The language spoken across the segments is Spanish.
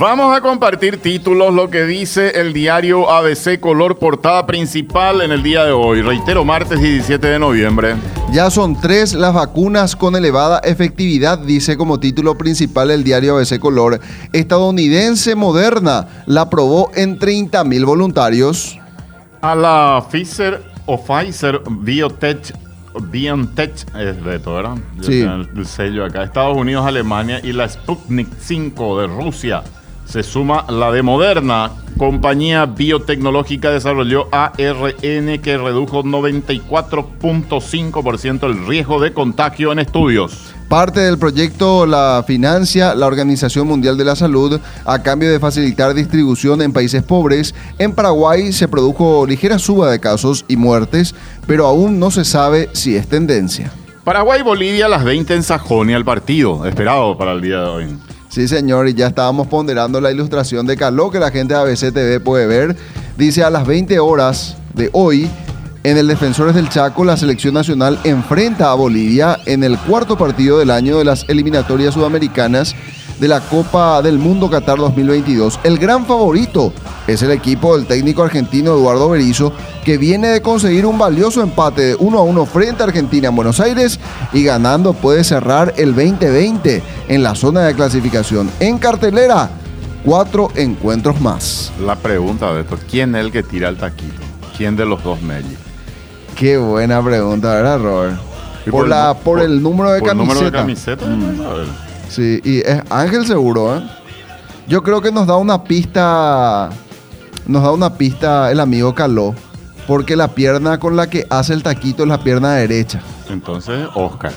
Vamos a compartir títulos, lo que dice el diario ABC Color Portada Principal en el día de hoy. Reitero, martes 17 de noviembre. Ya son tres las vacunas con elevada efectividad, dice como título principal el diario ABC Color. Estadounidense Moderna la aprobó en 30.000 voluntarios. A la Pfizer o Pfizer Biotech BioNTech es de todo, ¿verdad? Sí. El, el sello acá. Estados Unidos, Alemania y la Sputnik 5 de Rusia. Se suma la de Moderna. Compañía biotecnológica desarrolló ARN que redujo 94.5% el riesgo de contagio en estudios. Parte del proyecto la financia la Organización Mundial de la Salud a cambio de facilitar distribución en países pobres. En Paraguay se produjo ligera suba de casos y muertes, pero aún no se sabe si es tendencia. Paraguay, Bolivia, a las 20 en Sajonia, el partido esperado para el día de hoy. Sí, señor, y ya estábamos ponderando la ilustración de Caló que la gente de ABC TV puede ver. Dice a las 20 horas de hoy, en el Defensores del Chaco, la selección nacional enfrenta a Bolivia en el cuarto partido del año de las eliminatorias sudamericanas de la Copa del Mundo Qatar 2022. El gran favorito es el equipo del técnico argentino Eduardo Berizzo, que viene de conseguir un valioso empate de 1 a 1 frente a Argentina en Buenos Aires y ganando puede cerrar el 2020 en la zona de clasificación. En cartelera, cuatro encuentros más. La pregunta de esto, ¿quién es el que tira el taquito? ¿Quién de los dos Melli? Qué buena pregunta, ¿verdad, Robert? Por, el la, por, el número de por el camiseta. número de camiseta. a ver. Sí, y es Ángel seguro, ¿eh? Yo creo que nos da una pista. Nos da una pista el amigo Caló. Porque la pierna con la que hace el taquito es la pierna derecha. Entonces, Oscar.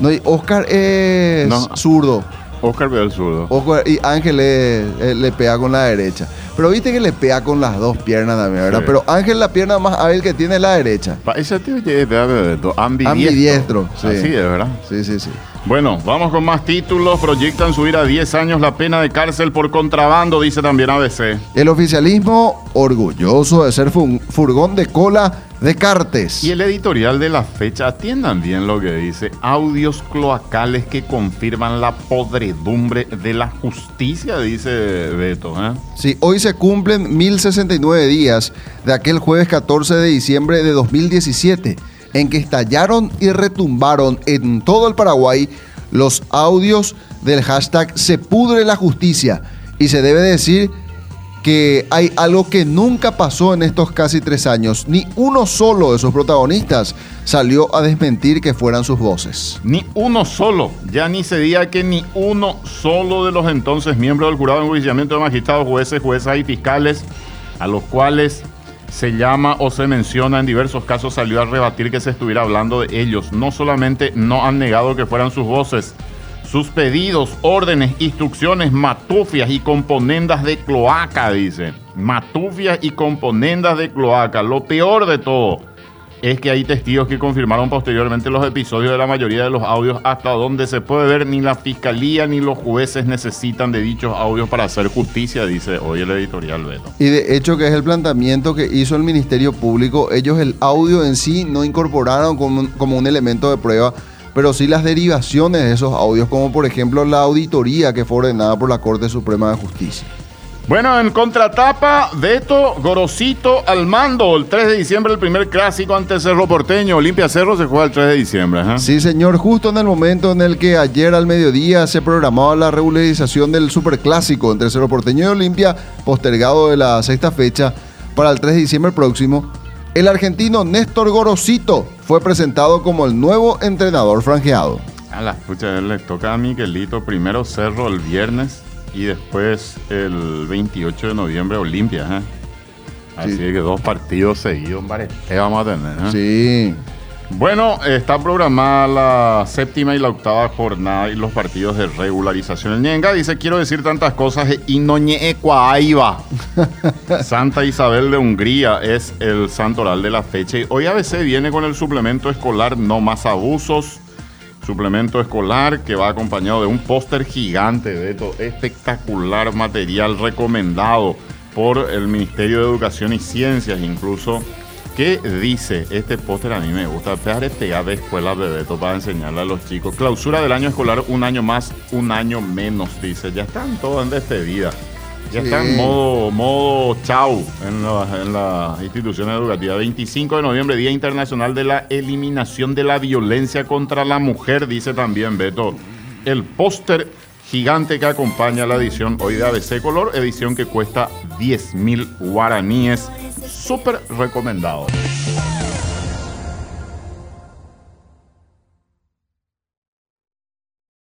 No, y Oscar es No. zurdo. Oscar veo el zurdo. Oscar- y Ángel es- eh, le pega con la derecha. Pero viste que le pega con las dos piernas también, ¿verdad? Sí. Pero Ángel la pierna más hábil que tiene es la derecha. Ese tío de- ambidiestro. Ambidiestro, sí. Así es, ¿verdad? Sí, sí, sí. Bueno, vamos con más títulos. Proyectan subir a 10 años la pena de cárcel por contrabando, dice también ABC. El oficialismo orgulloso de ser furgón de cola de cartes. Y el editorial de la fecha, atiendan bien lo que dice, audios cloacales que confirman la podredumbre de la justicia, dice Beto. ¿eh? Sí, hoy se cumplen 1069 días de aquel jueves 14 de diciembre de 2017, en que estallaron y retumbaron en todo el Paraguay los audios del hashtag Se pudre la justicia. Y se debe decir que hay algo que nunca pasó en estos casi tres años. Ni uno solo de sus protagonistas salió a desmentir que fueran sus voces. Ni uno solo, ya ni se diga que ni uno solo de los entonces miembros del jurado de enjuiciamiento de magistrados, jueces, juezas y fiscales, a los cuales se llama o se menciona en diversos casos, salió a rebatir que se estuviera hablando de ellos. No solamente no han negado que fueran sus voces, sus pedidos, órdenes, instrucciones, matufias y componendas de cloaca, dice. Matufias y componendas de cloaca. Lo peor de todo es que hay testigos que confirmaron posteriormente los episodios de la mayoría de los audios hasta donde se puede ver ni la fiscalía ni los jueces necesitan de dichos audios para hacer justicia, dice hoy el editorial Beto. Y de hecho que es el planteamiento que hizo el Ministerio Público. Ellos el audio en sí no incorporaron como un, como un elemento de prueba, pero sí las derivaciones de esos audios, como por ejemplo la auditoría que fue ordenada por la Corte Suprema de Justicia. Bueno, en contratapa, Beto Gorosito al mando. El 3 de diciembre, el primer clásico ante Cerro Porteño. Olimpia Cerro se juega el 3 de diciembre. ¿eh? Sí, señor, justo en el momento en el que ayer al mediodía se programaba la regularización del superclásico entre Cerro Porteño y Olimpia, postergado de la sexta fecha para el 3 de diciembre próximo, el argentino Néstor Gorosito fue presentado como el nuevo entrenador franjeado. A la pucha, le toca a Miguelito primero Cerro el viernes y después el 28 de noviembre Olimpia. ¿eh? Así Sí. que dos partidos seguidos. ¿Qué vamos a tener? ¿eh? Sí. Bueno, está programada la séptima y la octava jornada y los partidos de regularización. El Ñenga dice, quiero decir tantas cosas, y noñe Cuaiba. Santa Isabel de Hungría es el santoral de la fecha. Y hoy ABC viene con el suplemento escolar No Más Abusos. Suplemento escolar que va acompañado de un póster gigante de esto, espectacular material recomendado por el Ministerio de Educación y Ciencias. Incluso ¿Qué dice este póster? A mí me gusta. Pegar de escuela Bebeto para enseñarle a los chicos. Clausura del año escolar, un año más, un año menos, dice. Ya están todos en despedida. Ya Sí. está en modo, modo chau en las en las instituciones educativas. 25 de noviembre, Día Internacional de la Eliminación de la Violencia contra la Mujer, dice también Beto. El póster gigante que acompaña la edición hoy de ABC Color, edición que cuesta 10 mil guaraníes. Súper recomendado.